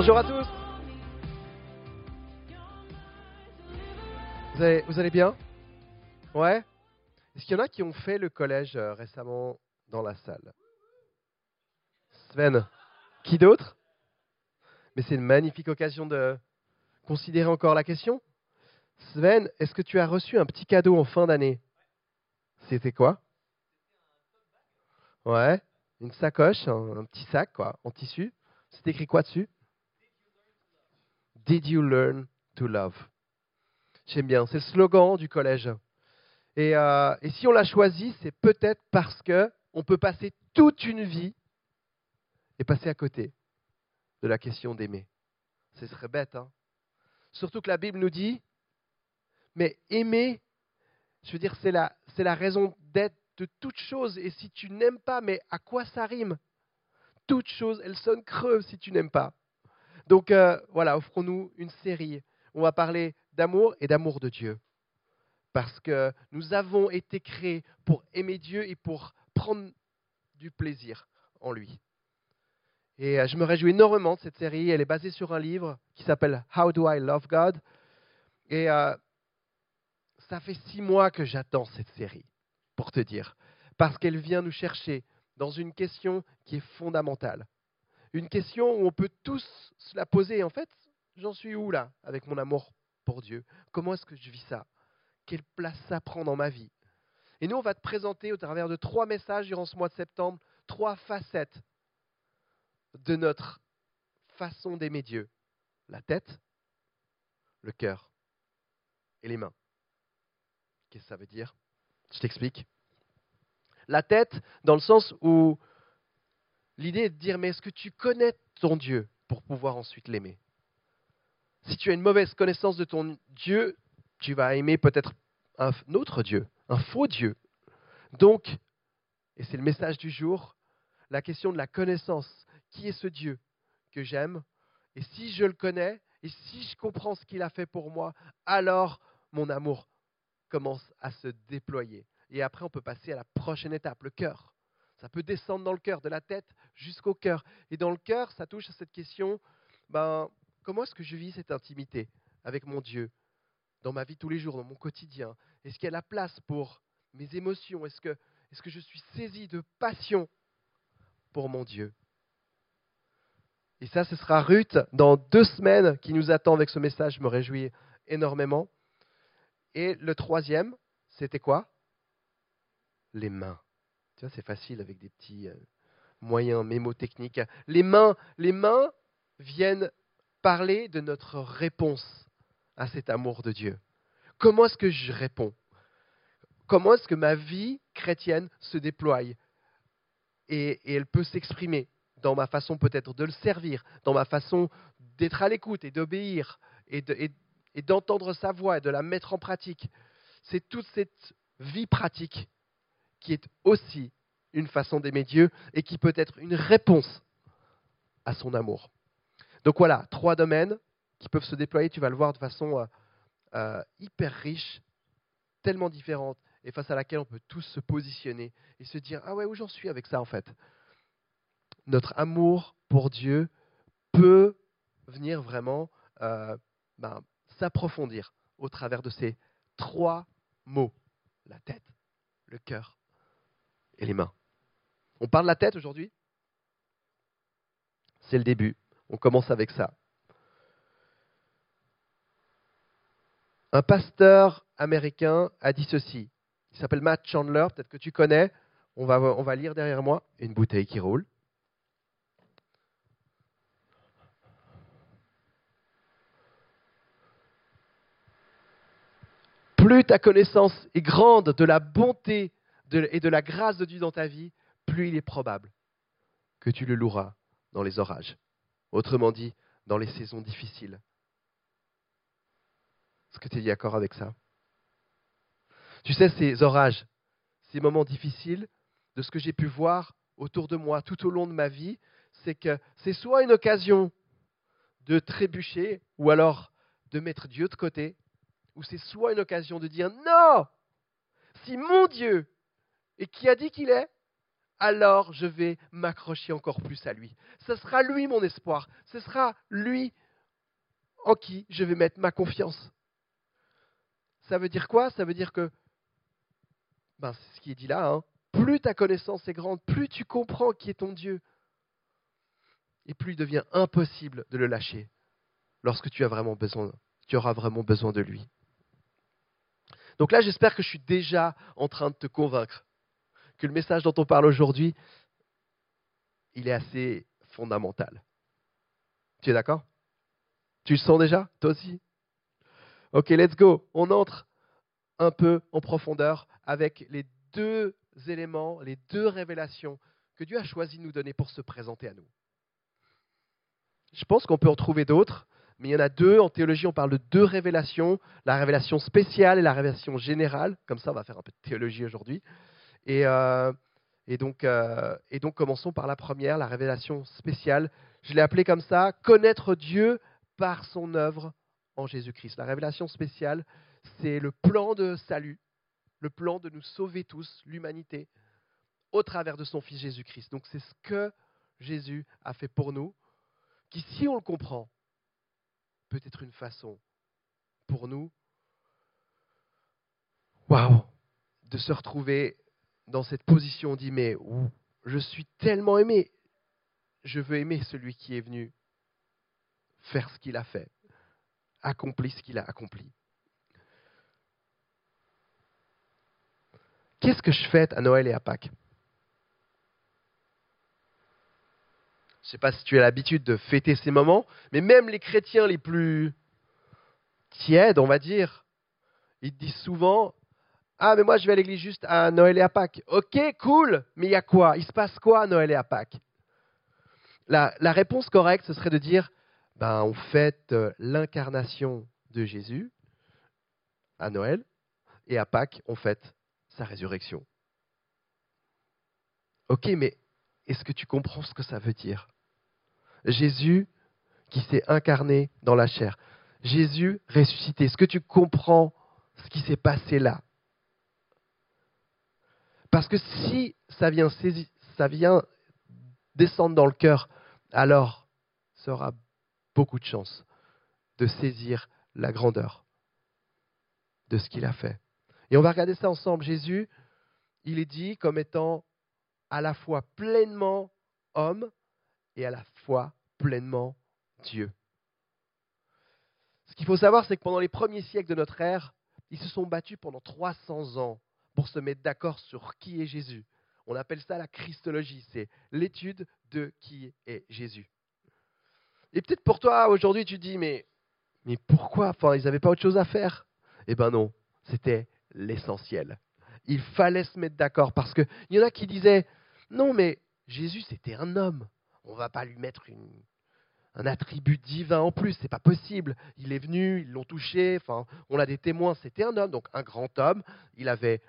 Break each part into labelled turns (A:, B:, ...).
A: Bonjour à tous. Vous allez, bien? Ouais? Est-ce qu'il y en a qui ont fait le collège euh, récemment dans la salle? Sven. Qui d'autre? Mais c'est une magnifique occasion de considérer encore la question. Sven, est-ce que tu as reçu un petit cadeau en fin d'année? C'était quoi? Ouais, une sacoche, un, un petit sac quoi, en tissu. C'est écrit quoi dessus? Did you learn to love? J'aime bien, c'est le slogan du collège. Et, euh, et si on l'a choisi, c'est peut-être parce que on peut passer toute une vie et passer à côté de la question d'aimer. Ce serait bête, hein Surtout que la Bible nous dit, mais aimer, je veux dire, c'est la, c'est la raison d'être de toute chose. Et si tu n'aimes pas, mais à quoi ça rime? Toute chose, elle sonne creuse si tu n'aimes pas. Donc euh, voilà, offrons-nous une série. On va parler d'amour et d'amour de Dieu. Parce que nous avons été créés pour aimer Dieu et pour prendre du plaisir en lui. Et euh, je me réjouis énormément de cette série. Elle est basée sur un livre qui s'appelle How Do I Love God? Et euh, ça fait six mois que j'attends cette série, pour te dire. Parce qu'elle vient nous chercher dans une question qui est fondamentale une question où on peut tous se la poser. En fait, j'en suis où là avec mon amour pour Dieu? Comment est-ce que je vis ça? Quelle place ça prend dans ma vie? Et nous, on va te présenter au travers de trois messages durant ce mois de septembre, trois facettes de notre façon d'aimer Dieu. La tête, le cœur et les mains. Qu'est-ce que ça veut dire? Je t'explique. La tête, dans le sens où L'idée est de dire, mais est-ce que tu connais ton Dieu pour pouvoir ensuite l'aimer? Si tu as une mauvaise connaissance de ton Dieu, tu vas aimer peut-être un autre Dieu, un faux Dieu. Donc, et c'est le message du jour, la question de la connaissance. Qui est ce Dieu que j'aime? Et si je le connais, et si je comprends ce qu'il a fait pour moi, alors mon amour commence à se déployer. Et après, on peut passer à la prochaine étape, le cœur. Ça peut descendre dans le cœur, de la tête jusqu'au cœur. Et dans le cœur, ça touche à cette question, ben, comment est-ce que je vis cette intimité avec mon Dieu dans ma vie tous les jours, dans mon quotidien? Est-ce qu'il y a la place pour mes émotions? Est-ce que, que je suis saisi de passion pour mon Dieu? Et ça, ce sera Ruth dans deux semaines qui nous attend avec ce message. Je me réjouis énormément. Et le troisième, c'était quoi? Les mains c'est facile avec des petits euh, moyens mémotechniques. Les mains, les mains viennent parler de notre réponse à cet amour de Dieu. Comment est-ce que je réponds? Comment est-ce que ma vie chrétienne se déploie? Et, elle peut s'exprimer dans ma façon peut-être de le servir, dans ma façon d'être à l'écoute et d'obéir et, et d'entendre sa voix et de la mettre en pratique. C'est toute cette vie pratique qui est aussi une façon d'aimer Dieu et qui peut être une réponse à son amour. Donc voilà, trois domaines qui peuvent se déployer, tu vas le voir de façon euh, euh, hyper riche, tellement différente, et face à laquelle on peut tous se positionner et se dire, ah ouais, où j'en suis avec ça en fait? Notre amour pour Dieu peut venir vraiment euh, ben, s'approfondir au travers de ces trois mots, la tête, le cœur et les mains. On parle de la tête aujourd'hui? C'est le début. On commence avec ça. Un pasteur américain a dit ceci. Il s'appelle Matt Chandler, peut-être que tu connais. On va, on va lire derrière moi une bouteille qui roule. Plus ta connaissance est grande de la bonté et de la grâce de Dieu dans ta vie, plus il est probable que tu le loueras dans les orages. Autrement dit, dans les saisons difficiles. Est-ce que tu es d'accord avec ça? Tu sais, ces orages, ces moments difficiles, de ce que j'ai pu voir autour de moi tout au long de ma vie, c'est que c'est soit une occasion de trébucher ou alors de mettre Dieu de côté, ou c'est soit une occasion de dire non, si mon Dieu et qui a dit qu'il est, alors je vais m'accrocher encore plus à lui. Ce sera lui mon espoir. Ce sera lui en qui je vais mettre ma confiance. Ça veut dire quoi? Ça veut dire que, ben, c'est ce qui est dit là, hein, plus ta connaissance est grande, plus tu comprends qui est ton Dieu, et plus il devient impossible de le lâcher lorsque tu as vraiment besoin, tu auras vraiment besoin de lui. Donc là, j'espère que je suis déjà en train de te convaincre que le message dont on parle aujourd'hui, il est assez fondamental. Tu es d'accord? Tu le sens déjà? Toi aussi? Ok, let's go. On entre un peu en profondeur avec les deux éléments, les deux révélations que Dieu a choisi de nous donner pour se présenter à nous. Je pense qu'on peut en trouver d'autres, mais il y en a deux. En théologie, on parle de deux révélations, la révélation spéciale et la révélation générale. Comme ça, on va faire un peu de théologie aujourd'hui. Et, euh, donc, euh, et donc, commençons par la première, la révélation spéciale. Je l'ai appelée comme ça, connaître Dieu par son œuvre en Jésus-Christ. La révélation spéciale, c'est le plan de salut, le plan de nous sauver tous, l'humanité, au travers de son Fils Jésus-Christ. Donc c'est ce que Jésus a fait pour nous, qui, si on le comprend, peut être une façon pour nous, waouh, de se retrouver dans cette position, on dit, mais je suis tellement aimé, je veux aimer celui qui est venu faire ce qu'il a fait accompli ce qu'il a accompli. Qu'est-ce que je fête à Noël et à Pâques? Je ne sais pas si tu as l'habitude de fêter ces moments, mais même les chrétiens les plus tièdes, on va dire, ils disent souvent Ah, mais moi je vais à l'église juste à Noël et à Pâques. Ok, cool, mais il y a quoi? Il se passe quoi à Noël et à Pâques? La, réponse correcte, ce serait de dire ben, on fête euh, l'incarnation de Jésus à Noël et à Pâques, on fête sa résurrection. Ok, mais est-ce que tu comprends ce que ça veut dire? Jésus qui s'est incarné dans la chair. Jésus ressuscité. Est-ce que tu comprends ce qui s'est passé là? Parce que si ça vient, descendre dans le cœur, alors ça aura beaucoup de chance de saisir la grandeur de ce qu'il a fait. Et on va regarder ça ensemble. Jésus, il est dit comme étant à la fois pleinement homme et à la fois pleinement Dieu. Ce qu'il faut savoir, c'est que pendant les premiers siècles de notre ère, ils se sont battus pendant 300 ans pour se mettre d'accord sur qui est Jésus. On appelle ça la christologie, c'est l'étude de qui est Jésus. Et peut-être pour toi, aujourd'hui, tu dis, mais, mais pourquoi? Enfin, ils n'avaient pas autre chose à faire? Eh bien non, c'était l'essentiel. Il fallait se mettre d'accord parce qu'il y en a qui disaient, non, mais Jésus, c'était un homme. On ne va pas lui mettre un attribut divin en plus, c'est pas possible. Il est venu, ils l'ont touché, enfin, on a des témoins, c'était un homme, donc un grand homme, il avait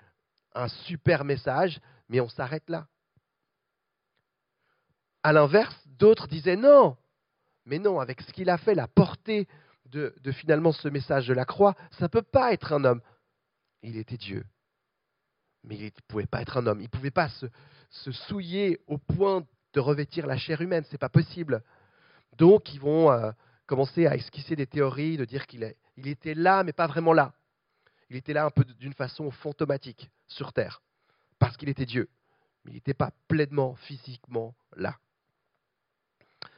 A: un super message, mais on s'arrête là. À l'inverse, d'autres disaient non, mais non, avec ce qu'il a fait, la portée de, finalement ce message de la croix, ça ne peut pas être un homme. Il était Dieu. Mais il ne pouvait pas être un homme. Il ne pouvait pas se, souiller au point de revêtir la chair humaine. Ce n'est pas possible. Donc, ils vont euh, commencer à esquisser des théories, de dire qu'il il était là, mais pas vraiment là. Il était là un peu d'une façon fantomatique sur Terre, parce qu'il était Dieu. Mais il n'était pas pleinement, physiquement là.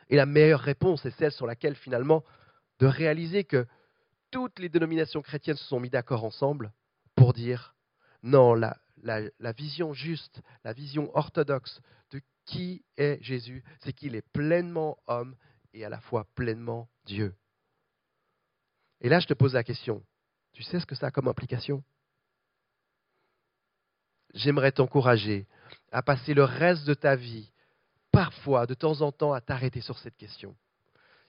A: Et la meilleure réponse est celle sur laquelle finalement de réaliser que toutes les dénominations chrétiennes se sont mis d'accord ensemble pour dire non, la, la, vision juste, la vision orthodoxe de qui est Jésus, c'est qu'il est pleinement homme et à la fois pleinement Dieu. Et là, je te pose la question, tu sais ce que ça a comme implication? J'aimerais t'encourager à passer le reste de ta vie parfois, de temps en temps, à t'arrêter sur cette question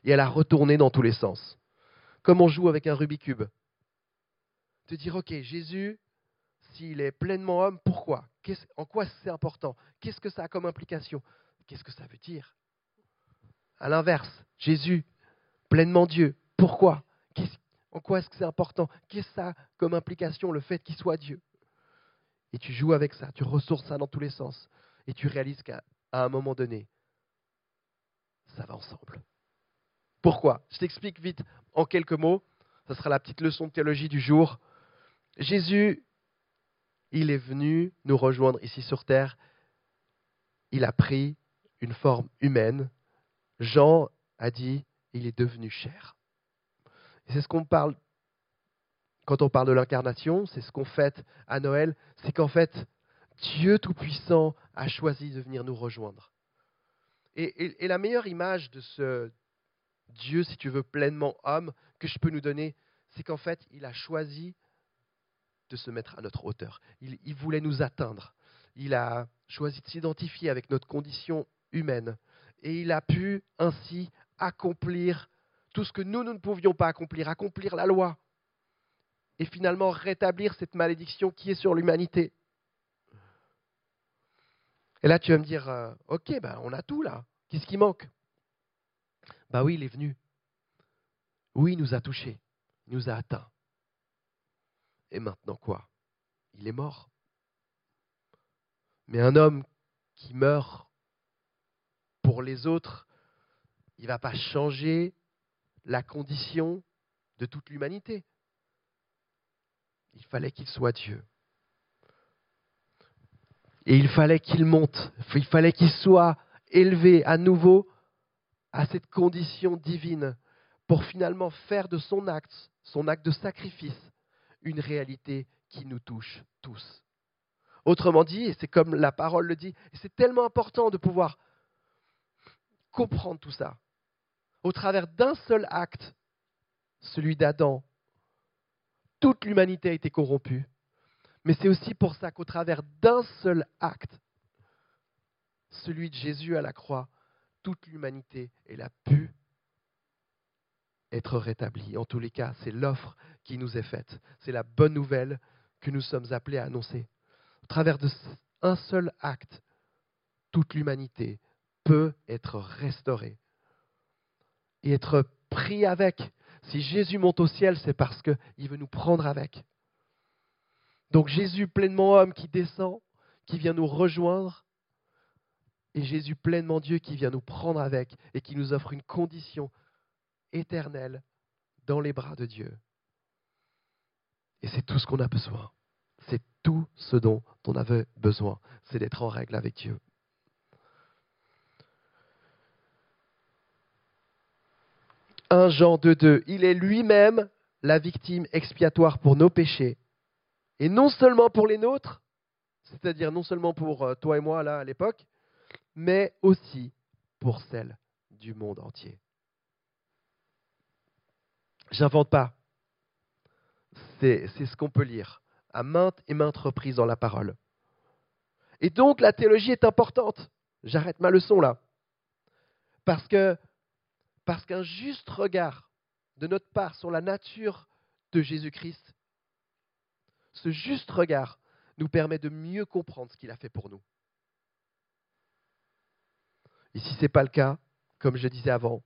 A: et à la retourner dans tous les sens. Comme on joue avec un Rubik's Cube. Te dire, OK, Jésus, s'il est pleinement homme, pourquoi? En quoi c'est important? Qu'est-ce que ça a comme implication? Qu'est-ce que ça veut dire? À l'inverse, Jésus, pleinement Dieu, pourquoi? En quoi est-ce que c'est important? Qu'est-ce que ça comme implication le fait qu'il soit Dieu? Et tu joues avec ça, tu ressources ça dans tous les sens. et tu réalises qu'à un moment donné, ça va ensemble. Pourquoi? Je t'explique vite en quelques mots. Ce sera la petite leçon de théologie du jour. Jésus, il est venu nous rejoindre ici sur terre. Il a pris une forme humaine. Jean a dit, il est devenu chair. C'est ce qu'on parle quand on parle de l'incarnation, c'est ce qu'on fête à Noël, c'est qu'en fait, Dieu Tout-Puissant a choisi de venir nous rejoindre. Et, la meilleure image de ce Dieu, si tu veux, pleinement homme, que je peux nous donner, c'est qu'en fait, il a choisi de se mettre à notre hauteur. Il voulait nous atteindre. Il a choisi de s'identifier avec notre condition humaine. Et il a pu ainsi accomplir tout ce que nous, nous ne pouvions pas accomplir, accomplir la loi. Et finalement rétablir cette malédiction qui est sur l'humanité. Et là, tu vas me dire, euh, ok, ben, on a tout là. Qu'est-ce qui manque? Bah oui, il est venu. Oui, il nous a touchés. Il nous a atteints. Et maintenant quoi? Il est mort. Mais un homme qui meurt pour les autres, il ne va pas changer la condition de toute l'humanité. Il fallait qu'il soit Dieu. Et il fallait qu'il monte, il fallait qu'il soit élevé à nouveau à cette condition divine pour finalement faire de son acte, son acte de sacrifice, une réalité qui nous touche tous. Autrement dit, et c'est comme la parole le dit, c'est tellement important de pouvoir comprendre tout ça, au travers d'un seul acte, celui d'Adam, toute l'humanité a été corrompue. Mais c'est aussi pour ça qu'au travers d'un seul acte, celui de Jésus à la croix, toute l'humanité, a pu être rétablie. En tous les cas, c'est l'offre qui nous est faite. C'est la bonne nouvelle que nous sommes appelés à annoncer. Au travers d'un seul acte, toute l'humanité peut être restaurée et être pris avec. Si Jésus monte au ciel, c'est parce qu'il veut nous prendre avec. Donc Jésus pleinement homme qui descend, qui vient nous rejoindre, et Jésus pleinement Dieu qui vient nous prendre avec et qui nous offre une condition éternelle dans les bras de Dieu. Et c'est tout ce qu'on a besoin. C'est tout ce dont on avait besoin, c'est d'être en règle avec Dieu. 1 Jean 2.2, il est lui-même la victime expiatoire pour nos péchés, et non seulement pour les nôtres, c'est-à-dire non seulement pour euh, toi et moi là à l'époque, mais aussi pour celle du monde entier. J'invente pas. C'est ce qu'on peut lire à maintes et maintes reprises dans la parole. Et donc la théologie est importante. J'arrête ma leçon là. Parce que parce qu'un juste regard de notre part sur la nature de Jésus-Christ, ce juste regard nous permet de mieux comprendre ce qu'il a fait pour nous. Et si ce n'est pas le cas, comme je disais avant,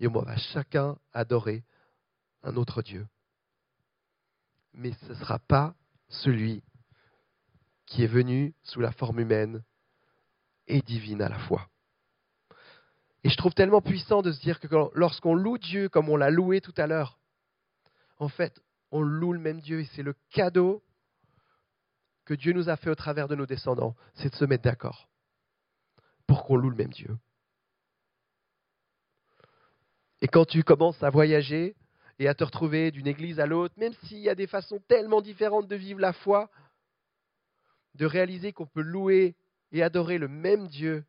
A: et on va chacun adorer un autre Dieu. Mais ce ne sera pas celui qui est venu sous la forme humaine et divine à la fois. Et je trouve tellement puissant de se dire que lorsqu'on loue Dieu comme on l'a loué tout à l'heure, en fait, on loue le même Dieu et c'est le cadeau que Dieu nous a fait au travers de nos descendants, c'est de se mettre d'accord pour qu'on loue le même Dieu. Et quand tu commences à voyager et à te retrouver d'une église à l'autre, même s'il y a des façons tellement différentes de vivre la foi, de réaliser qu'on peut louer et adorer le même Dieu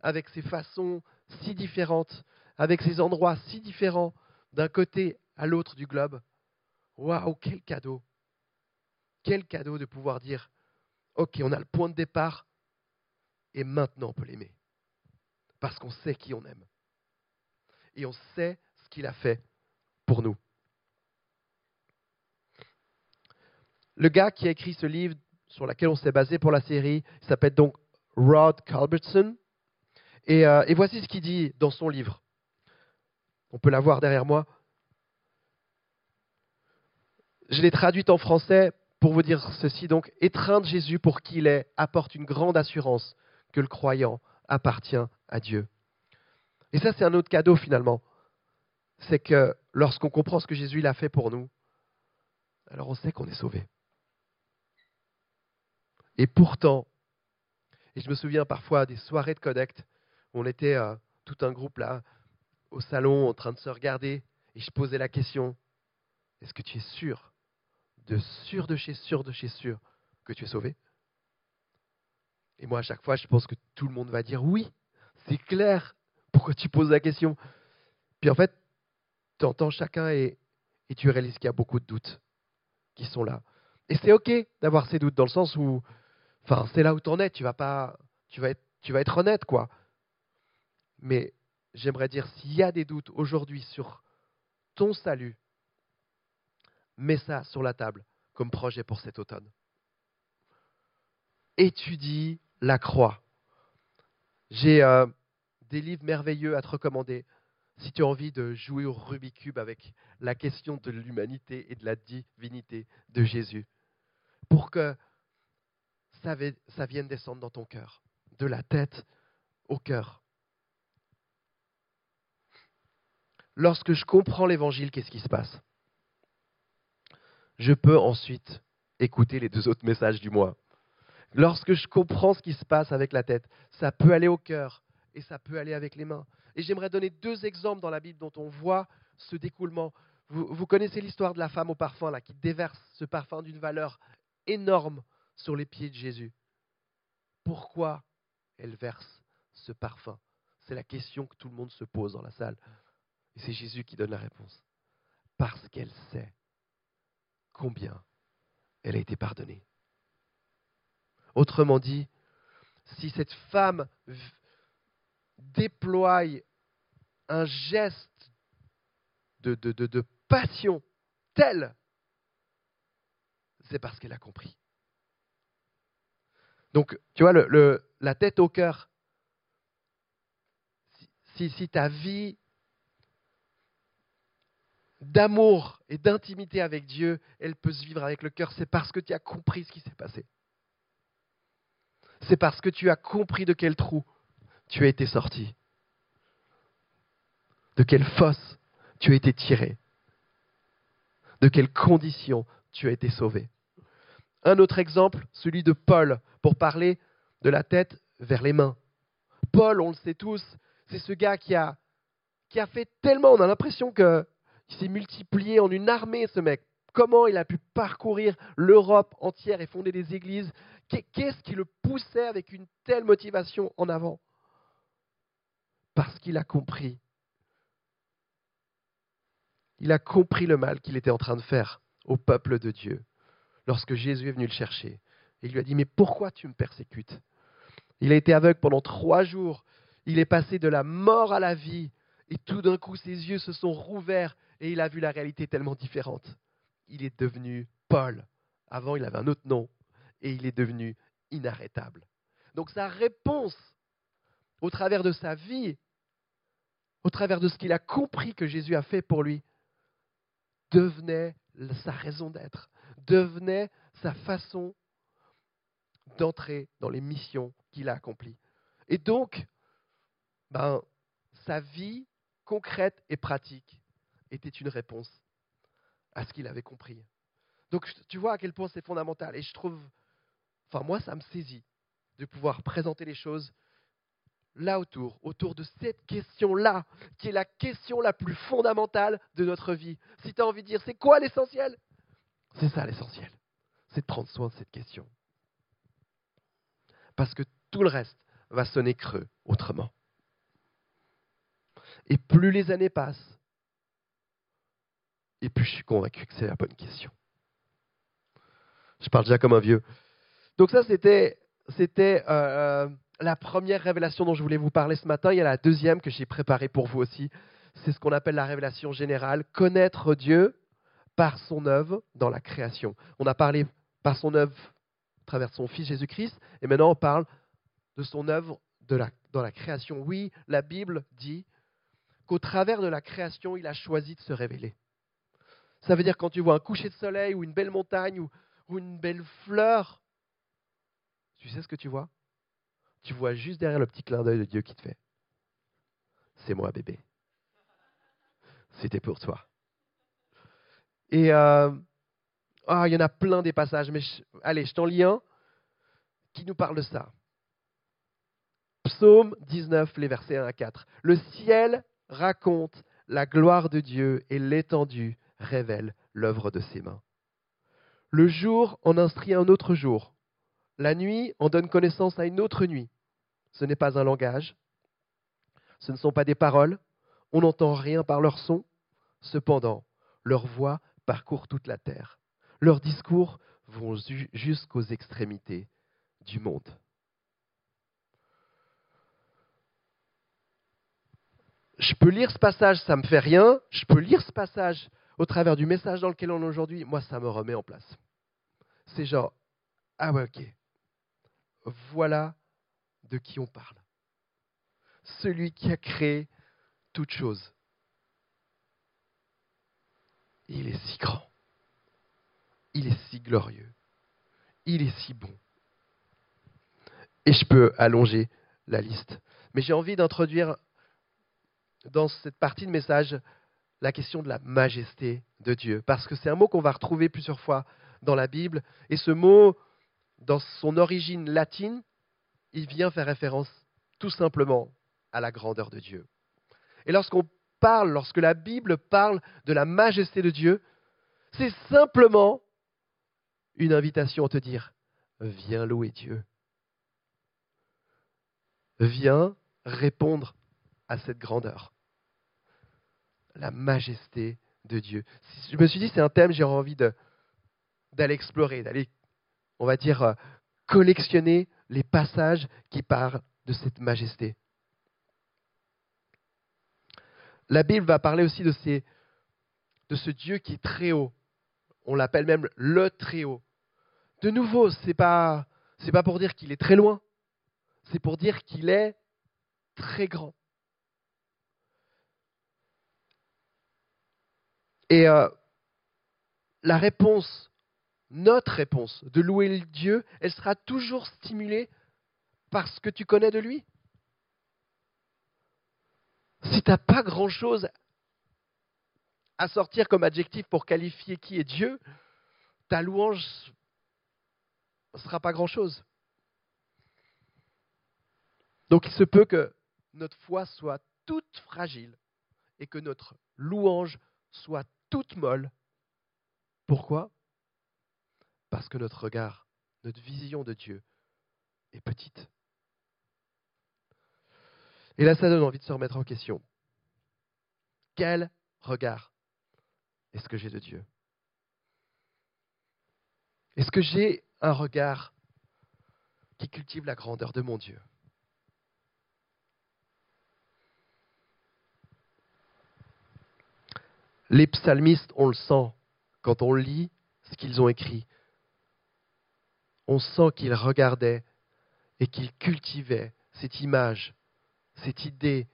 A: avec ses façons si différentes, avec ces endroits si différents d'un côté à l'autre du globe. Waouh, quel cadeau Quel cadeau de pouvoir dire, ok, on a le point de départ et maintenant on peut l'aimer. Parce qu'on sait qui on aime. Et on sait ce qu'il a fait pour nous. Le gars qui a écrit ce livre sur lequel on s'est basé pour la série s'appelle donc Rod Culbertson. Euh, et, voici ce qu'il dit dans son livre. On peut la voir derrière moi. Je l'ai traduite en français pour vous dire ceci. Donc, étreindre Jésus pour qui il est apporte une grande assurance que le croyant appartient à Dieu. Et ça, c'est un autre cadeau finalement. C'est que lorsqu'on comprend ce que Jésus a fait pour nous, alors on sait qu'on est sauvé. Et pourtant, et je me souviens parfois des soirées de Connect, on était euh, tout un groupe là, au salon, en train de se regarder, et je posais la question, est-ce que tu es sûr, de sûr de chez sûr de chez sûr, que tu es sauvé? Et moi, à chaque fois, je pense que tout le monde va dire oui, c'est clair, pourquoi tu poses la question? Puis en fait, tu entends chacun et, tu réalises qu'il y a beaucoup de doutes qui sont là. Et c'est OK d'avoir ces doutes, dans le sens où Enfin, c'est là où tu en es, tu vas pas, tu vas être honnête, quoi. Mais j'aimerais dire, s'il y a des doutes aujourd'hui sur ton salut, mets ça sur la table comme projet pour cet automne. Étudie la croix. J'ai euh, des livres merveilleux à te recommander si tu as envie de jouer au Rubik's Cube avec la question de l'humanité et de la divinité de Jésus. Pour que ça, vienne descendre dans ton cœur, de la tête au cœur. Lorsque je comprends l'évangile, qu'est-ce qui se passe? Je peux ensuite écouter les deux autres messages du mois. Lorsque je comprends ce qui se passe avec la tête, ça peut aller au cœur et ça peut aller avec les mains. Et j'aimerais donner deux exemples dans la Bible dont on voit ce découlement. Vous, vous connaissez l'histoire de la femme au parfum là, qui déverse ce parfum d'une valeur énorme sur les pieds de Jésus. Pourquoi elle verse ce parfum? C'est la question que tout le monde se pose dans la salle. Et c'est Jésus qui donne la réponse. Parce qu'elle sait combien elle a été pardonnée. Autrement dit, si cette femme déploie un geste de, passion tel, c'est parce qu'elle a compris. Donc, tu vois, la tête au cœur. Si ta vie d'amour et d'intimité avec Dieu, elle peut se vivre avec le cœur, c'est parce que tu as compris ce qui s'est passé. C'est parce que tu as compris de quel trou tu as été sorti, de quelle fosse tu as été tiré, de quelles conditions tu as été sauvé. Un autre exemple, celui de Paul, pour parler de la tête vers les mains. Paul, on le sait tous, c'est ce gars qui a, qui a fait tellement, on a l'impression qu'il s'est multiplié en une armée, ce mec. Comment il a pu parcourir l'Europe entière et fonder des églises? Qu'est-ce qui le poussait avec une telle motivation en avant? Parce qu'il a compris. Il a compris le mal qu'il était en train de faire au peuple de Dieu lorsque Jésus est venu le chercher. Il lui a dit, mais pourquoi tu me persécutes? Il a été aveugle pendant trois jours. Il est passé de la mort à la vie. Et tout d'un coup, ses yeux se sont rouverts et il a vu la réalité tellement différente. Il est devenu Paul. Avant, il avait un autre nom. Et il est devenu inarrêtable. Donc sa réponse, au travers de sa vie, au travers de ce qu'il a compris que Jésus a fait pour lui, devenait sa raison d'être devenait sa façon d'entrer dans les missions qu'il a accomplies. Et donc, ben, sa vie concrète et pratique était une réponse à ce qu'il avait compris. Donc tu vois à quel point c'est fondamental. Et je trouve, enfin moi, ça me saisit de pouvoir présenter les choses là autour, autour de cette question-là, qui est la question la plus fondamentale de notre vie. Si tu as envie de dire, c'est quoi l'essentiel? C'est ça l'essentiel. C'est de prendre soin de cette question. Parce que tout le reste va sonner creux autrement. Et plus les années passent, et plus je suis convaincu que c'est la bonne question. Je parle déjà comme un vieux. Donc ça, c'était, c'était euh, la première révélation dont je voulais vous parler ce matin. Il y a la deuxième que j'ai préparée pour vous aussi. C'est ce qu'on appelle la révélation générale. Connaître Dieu par son œuvre dans la création. On a parlé par son œuvre à travers son Fils Jésus-Christ, et maintenant on parle de son œuvre dans la création. Oui, la Bible dit qu'au travers de la création, il a choisi de se révéler. Ça veut dire quand tu vois un coucher de soleil ou une belle montagne ou, une belle fleur, tu sais ce que tu vois? Tu vois juste derrière le petit clin d'œil de Dieu qui te fait. C'est moi, bébé. C'était pour toi. Et euh, ah, il y en a plein des passages, mais allez, je t'en lis un qui nous parle de ça. Psaume 19, les versets 1 à 4. Le ciel raconte la gloire de Dieu et l'étendue révèle l'œuvre de ses mains. Le jour en instruit un autre jour. La nuit en donne connaissance à une autre nuit. Ce n'est pas un langage, ce ne sont pas des paroles, on n'entend rien par leur son. Cependant, leur voix parcourt toute la terre. Leurs discours vont jusqu'aux extrémités du monde. Je peux lire ce passage, ça ne me fait rien. Je peux lire ce passage au travers du message dans lequel on est aujourd'hui. Moi, ça me remet en place. C'est genre, ah ouais, ok. Voilà de qui on parle. Celui qui a créé toute chose. Il est si grand. Il est si glorieux. Il est si bon. Et je peux allonger la liste. Mais j'ai envie d'introduire dans cette partie de message la question de la majesté de Dieu. Parce que c'est un mot qu'on va retrouver plusieurs fois dans la Bible. Et ce mot, dans son origine latine, il vient faire référence tout simplement à la grandeur de Dieu. Et lorsqu'on parle, lorsque la Bible parle de la majesté de Dieu, c'est simplement une invitation à te dire, viens louer Dieu. Viens répondre à cette grandeur. La majesté de Dieu. Je me suis dit, c'est un thème, j'ai envie d'aller explorer, d'aller, on va dire, euh, collectionner les passages qui parlent de cette majesté. La Bible va parler aussi de, ce Dieu qui est très haut. On l'appelle même le très haut. De nouveau, ce n'est pas pour dire qu'il est très loin, c'est pour dire qu'il est très grand. Et euh, la réponse, notre réponse de louer Dieu, elle sera toujours stimulée par ce que tu connais de lui. Si tu n'as pas grand-chose à sortir comme adjectif pour qualifier qui est Dieu, ta louange ne sera pas grand-chose. Donc il se peut que notre foi soit toute fragile et que notre louange soit toute molle. Pourquoi? Parce que notre regard, notre vision de Dieu est petite. Et là, ça donne envie de se remettre en question. Quel regard est-ce que j'ai de Dieu? Est-ce que j'ai un regard qui cultive la grandeur de mon Dieu? Les psalmistes, on le sent quand on lit ce qu'ils ont écrit. On sent qu'ils regardaient et qu'ils cultivaient cette image cette idée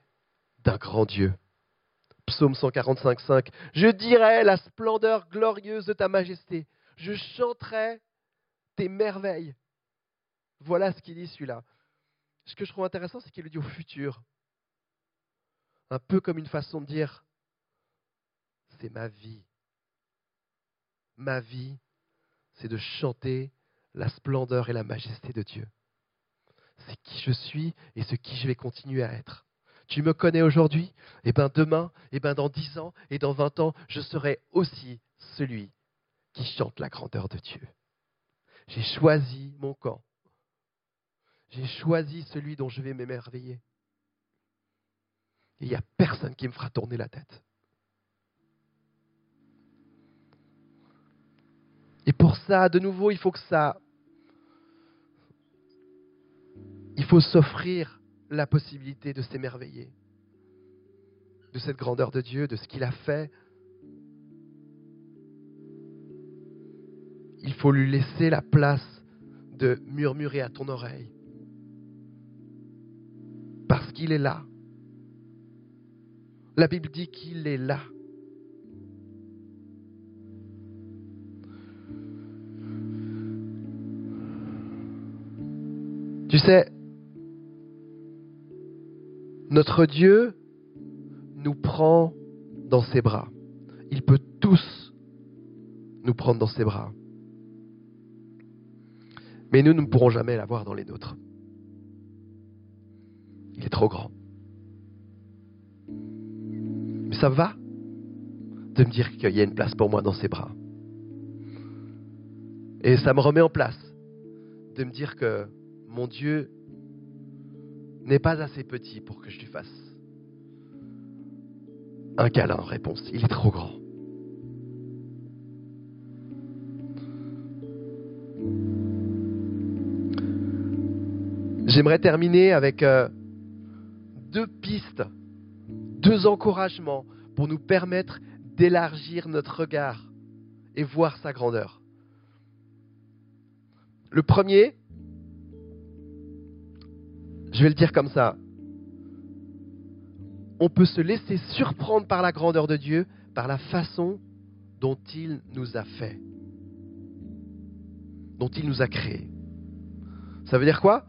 A: d'un grand Dieu. Psaume 145, 5. Je dirai la splendeur glorieuse de ta majesté. Je chanterai tes merveilles. Voilà ce qu'il dit celui-là. Ce que je trouve intéressant, c'est qu'il le dit au futur. Un peu comme une façon de dire, c'est ma vie. Ma vie, c'est de chanter la splendeur et la majesté de Dieu c'est qui je suis et ce qui je vais continuer à être. Tu me connais aujourd'hui, et bien demain, et bien dans dix ans, et dans vingt ans, je serai aussi celui qui chante la grandeur de Dieu. J'ai choisi mon camp. J'ai choisi celui dont je vais m'émerveiller. Il n'y a personne qui me fera tourner la tête. Pour ça, de nouveau, il faut que ça Il faut s'offrir la possibilité de s'émerveiller de cette grandeur de Dieu, de ce qu'il a fait. Il faut lui laisser la place de murmurer à ton oreille. Parce qu'il est là. La Bible dit qu'il est là. Tu sais, Notre Dieu nous prend dans ses bras. Il peut tous nous prendre dans ses bras. Mais nous, ne pourrons jamais l'avoir dans les nôtres. Il est trop grand. Mais ça va de me dire qu'il y a une place pour moi dans ses bras. Et ça me remet en place de me dire que mon Dieu n'est pas assez petit pour que je lui fasse un câlin en réponse. Il est trop grand. J'aimerais terminer avec euh, deux pistes, deux encouragements pour nous permettre d'élargir notre regard et voir sa grandeur. Le premier, je vais le dire comme ça, on peut se laisser surprendre par la grandeur de Dieu, par la façon dont il nous a fait, dont il nous a créés. Ça veut dire quoi?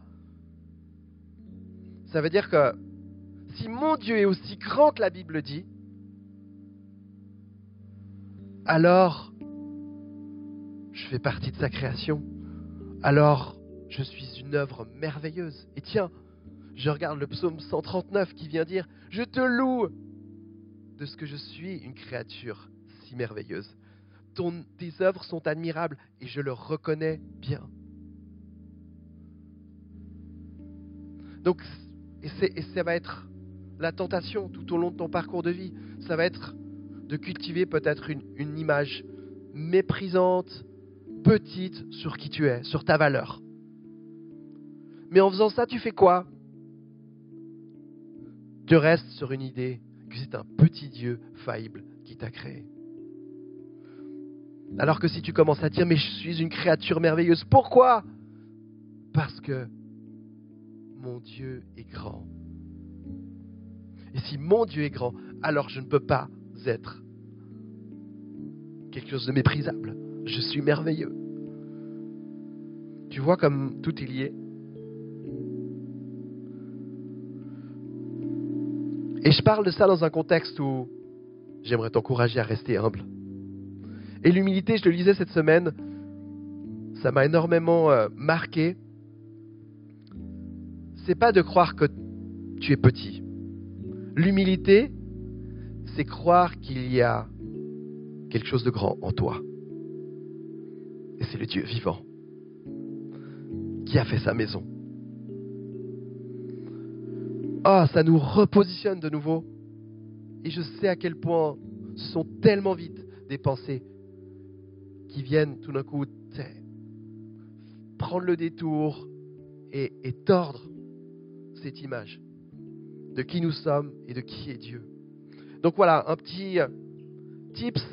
A: Ça veut dire que si mon Dieu est aussi grand que la Bible dit, alors je fais partie de sa création. Alors je suis une œuvre merveilleuse. Et tiens, je regarde le psaume 139 qui vient dire, je te loue de ce que je suis une créature si merveilleuse. Ton, tes œuvres sont admirables et je le reconnais bien. Donc, et, et ça va être la tentation tout au long de ton parcours de vie. Ça va être de cultiver peut-être une, une image méprisante, petite sur qui tu es, sur ta valeur. Mais en faisant ça, tu fais quoi? Tu restes sur une idée que c'est un petit Dieu faillible qui t'a créé. Alors que si tu commences à dire, mais je suis une créature merveilleuse, pourquoi? Parce que mon Dieu est grand. Et si mon Dieu est grand, alors je ne peux pas être quelque chose de méprisable. Je suis merveilleux. Tu vois comme tout est lié Et je parle de ça dans un contexte où j'aimerais t'encourager à rester humble. Et l'humilité, je le lisais cette semaine, ça m'a énormément euh, marqué. C'est pas de croire que tu es petit. L'humilité, c'est croire qu'il y a quelque chose de grand en toi. Et c'est le Dieu vivant qui a fait sa maison. Ah, ça nous repositionne de nouveau. Et je sais à quel point ce sont tellement vite des pensées qui viennent tout d'un coup prendre le détour et, tordre cette image de qui nous sommes et de qui est Dieu. Donc voilà, un petit euh, tips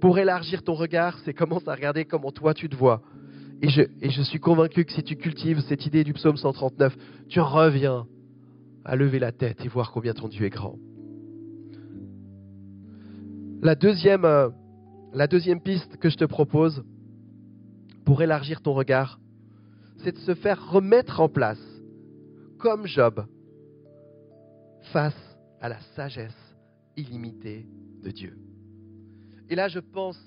A: pour élargir ton regard, c'est commence à regarder comment toi tu te vois. Et je suis convaincu que si tu cultives cette idée du psaume 139, tu reviens à lever la tête et voir combien ton Dieu est grand. La deuxième, euh, la deuxième piste que je te propose pour élargir ton regard, c'est de se faire remettre en place, comme Job, face à la sagesse illimitée de Dieu. Et là, je pense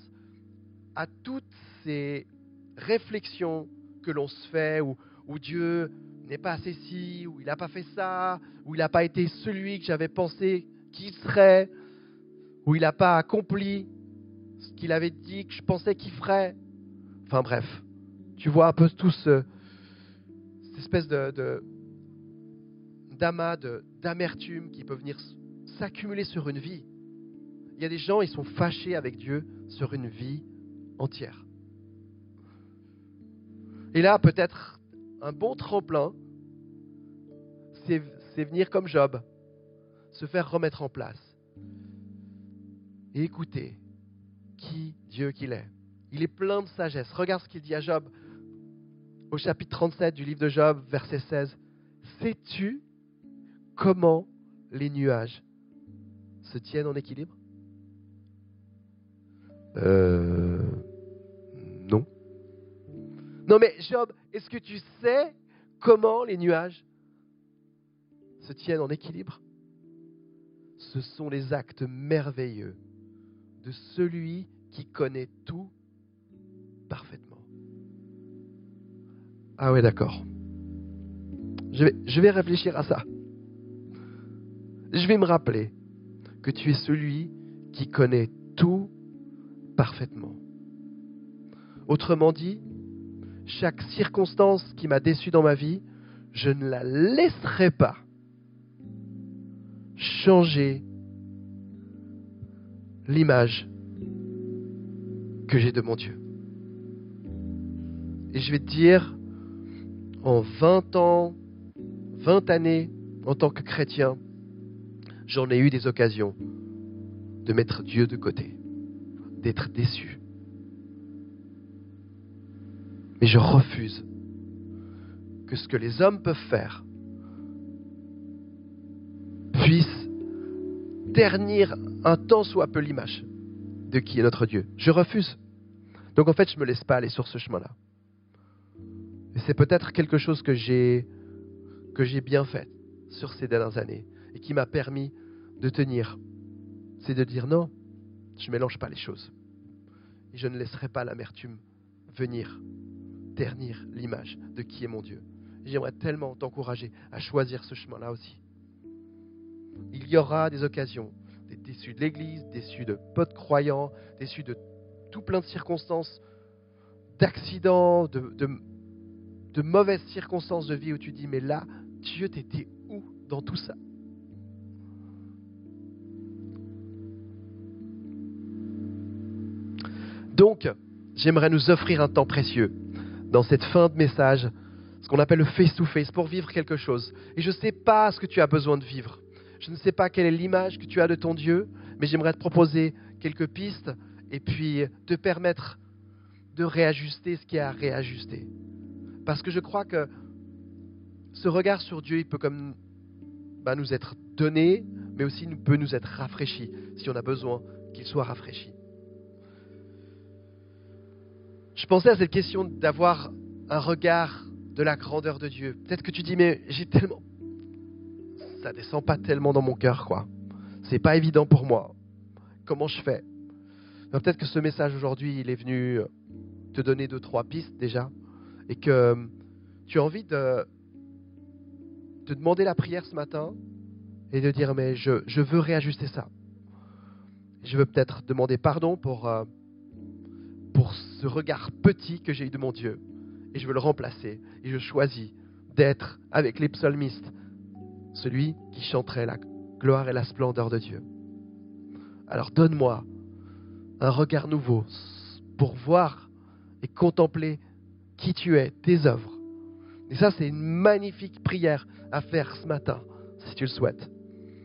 A: à toutes ces réflexions que l'on se fait, où, où Dieu n'est pas assez ci, ou il n'a pas fait ça, ou il n'a pas été celui que j'avais pensé qu'il serait, ou il n'a pas accompli ce qu'il avait dit que je pensais qu'il ferait. Enfin bref, tu vois un peu tout ce, cette espèce de, d'amas, d'amertume qui peut venir s'accumuler sur une vie. Il y a des gens, ils sont fâchés avec Dieu sur une vie entière. Et là, peut-être un bon tremplin, c'est venir comme Job, se faire remettre en place et écouter qui Dieu qu'il est. Il est plein de sagesse. Regarde ce qu'il dit à Job au chapitre 37 du livre de Job, verset 16. Sais-tu comment les nuages se tiennent en équilibre? Euh. Non. Non mais Job, est-ce que tu sais comment les nuages se tiennent en équilibre, ce sont les actes merveilleux de celui qui connaît tout parfaitement. Ah ouais, d'accord. Je vais, je vais réfléchir à ça. Je vais me rappeler que tu es celui qui connaît tout parfaitement. Autrement dit, chaque circonstance qui m'a déçu dans ma vie, je ne la laisserai pas changer l'image que j'ai de mon Dieu. Et je vais te dire, en 20 ans, 20 années en tant que chrétien, j'en ai eu des occasions de mettre Dieu de côté, d'être déçu. Mais je refuse que ce que les hommes peuvent faire ternir un tant soit peu l'image de qui est notre Dieu. Je refuse. Donc en fait, je ne me laisse pas aller sur ce chemin-là. C'est peut-être quelque chose que j'ai que j'ai bien fait sur ces dernières années et qui m'a permis de tenir. C'est de dire non, je ne mélange pas les choses. Et je ne laisserai pas l'amertume venir ternir l'image de qui est mon Dieu. J'aimerais tellement t'encourager à choisir ce chemin-là aussi. Il y aura des occasions d'être déçu de l'Église, déçu de potes croyants, déçu de tout plein de circonstances, d'accidents, de, mauvaises circonstances de vie où tu dis, mais là, Dieu, t'étais où dans tout ça? Donc, j'aimerais nous offrir un temps précieux dans cette fin de message, ce qu'on appelle le face-to-face, pour vivre quelque chose. Et je ne sais pas ce que tu as besoin de vivre. Je ne sais pas quelle est l'image que tu as de ton Dieu, mais j'aimerais te proposer quelques pistes et puis te permettre de réajuster ce qui est à réajuster. Parce que je crois que ce regard sur Dieu, il peut comme bah, nous être donné, mais aussi il peut nous être rafraîchi si on a besoin qu'il soit rafraîchi. Je pensais à cette question d'avoir un regard de la grandeur de Dieu. Peut-être que tu dis, mais j'ai tellement ça descend pas tellement dans mon cœur, quoi. C'est pas évident pour moi. Comment je fais? Peut-être que ce message aujourd'hui, il est venu te donner deux, trois pistes déjà, et que tu as envie de te demander la prière ce matin et de dire mais je, je veux réajuster ça. Je veux peut-être demander pardon pour, euh, pour ce regard petit que j'ai eu de mon Dieu. Et je veux le remplacer. Et je choisis d'être avec les psalmistes, celui qui chanterait la gloire et la splendeur de Dieu. Alors donne-moi un regard nouveau pour voir et contempler qui tu es, tes œuvres. Et ça, c'est une magnifique prière à faire ce matin, si tu le souhaites.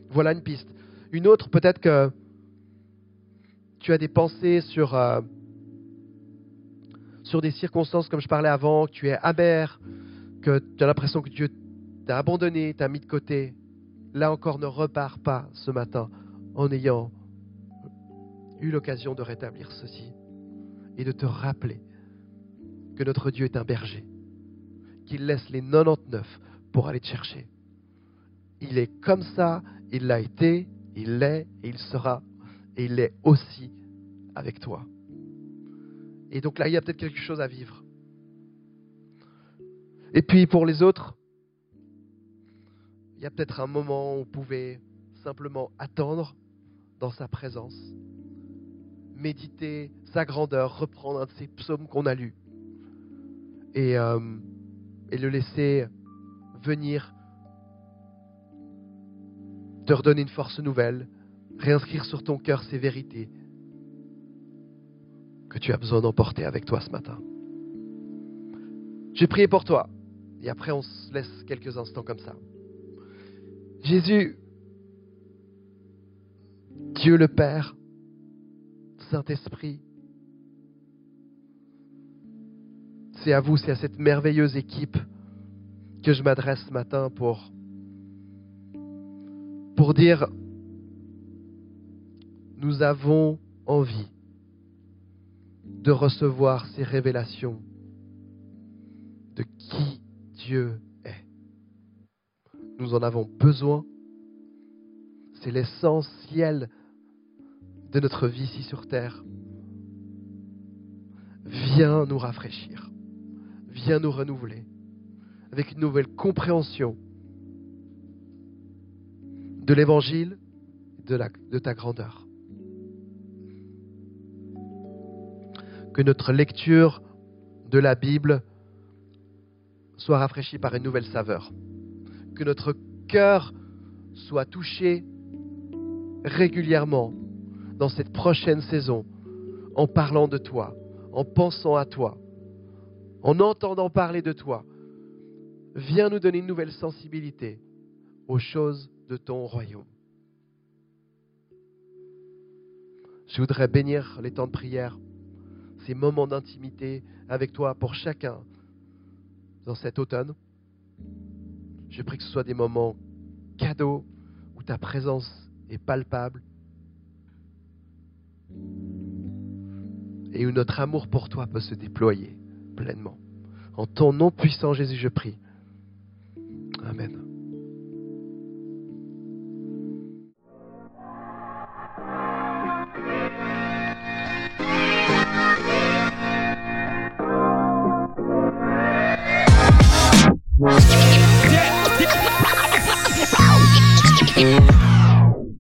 A: Voilà une piste. Une autre, peut-être que tu as des pensées sur, euh, sur des circonstances, comme je parlais avant, que tu es amer, que tu as l'impression que Dieu t'as abandonné, t'as mis de côté, là encore ne repars pas ce matin en ayant eu l'occasion de rétablir ceci et de te rappeler que notre Dieu est un berger, qu'il laisse les 99 pour aller te chercher. Il est comme ça, il l'a été, il l'est et il sera, et il est aussi avec toi. Et donc là, il y a peut-être quelque chose à vivre. Et puis pour les autres, il y a peut-être un moment où on pouvait simplement attendre dans sa présence, méditer sa grandeur, reprendre un de ces psaumes qu'on a lus et, euh, et le laisser venir te redonner une force nouvelle, réinscrire sur ton cœur ces vérités que tu as besoin d'emporter avec toi ce matin. J'ai prié pour toi et après on se laisse quelques instants comme ça. Jésus, Dieu le Père, Saint-Esprit, c'est à vous, c'est à cette merveilleuse équipe que je m'adresse ce matin pour, pour dire, nous avons envie de recevoir ces révélations de qui Dieu Nous en avons besoin. C'est l'essentiel de notre vie ici sur Terre. Viens nous rafraîchir. Viens nous renouveler avec une nouvelle compréhension de l'évangile, de, de ta grandeur. Que notre lecture de la Bible soit rafraîchie par une nouvelle saveur. Que notre cœur soit touché régulièrement dans cette prochaine saison en parlant de toi, en pensant à toi, en entendant parler de toi. Viens nous donner une nouvelle sensibilité aux choses de ton royaume. Je voudrais bénir les temps de prière, ces moments d'intimité avec toi pour chacun dans cet automne. Je prie que ce soit des moments cadeaux où ta présence est palpable et où notre amour pour toi peut se déployer pleinement. En ton nom puissant, Jésus, je prie. Amen.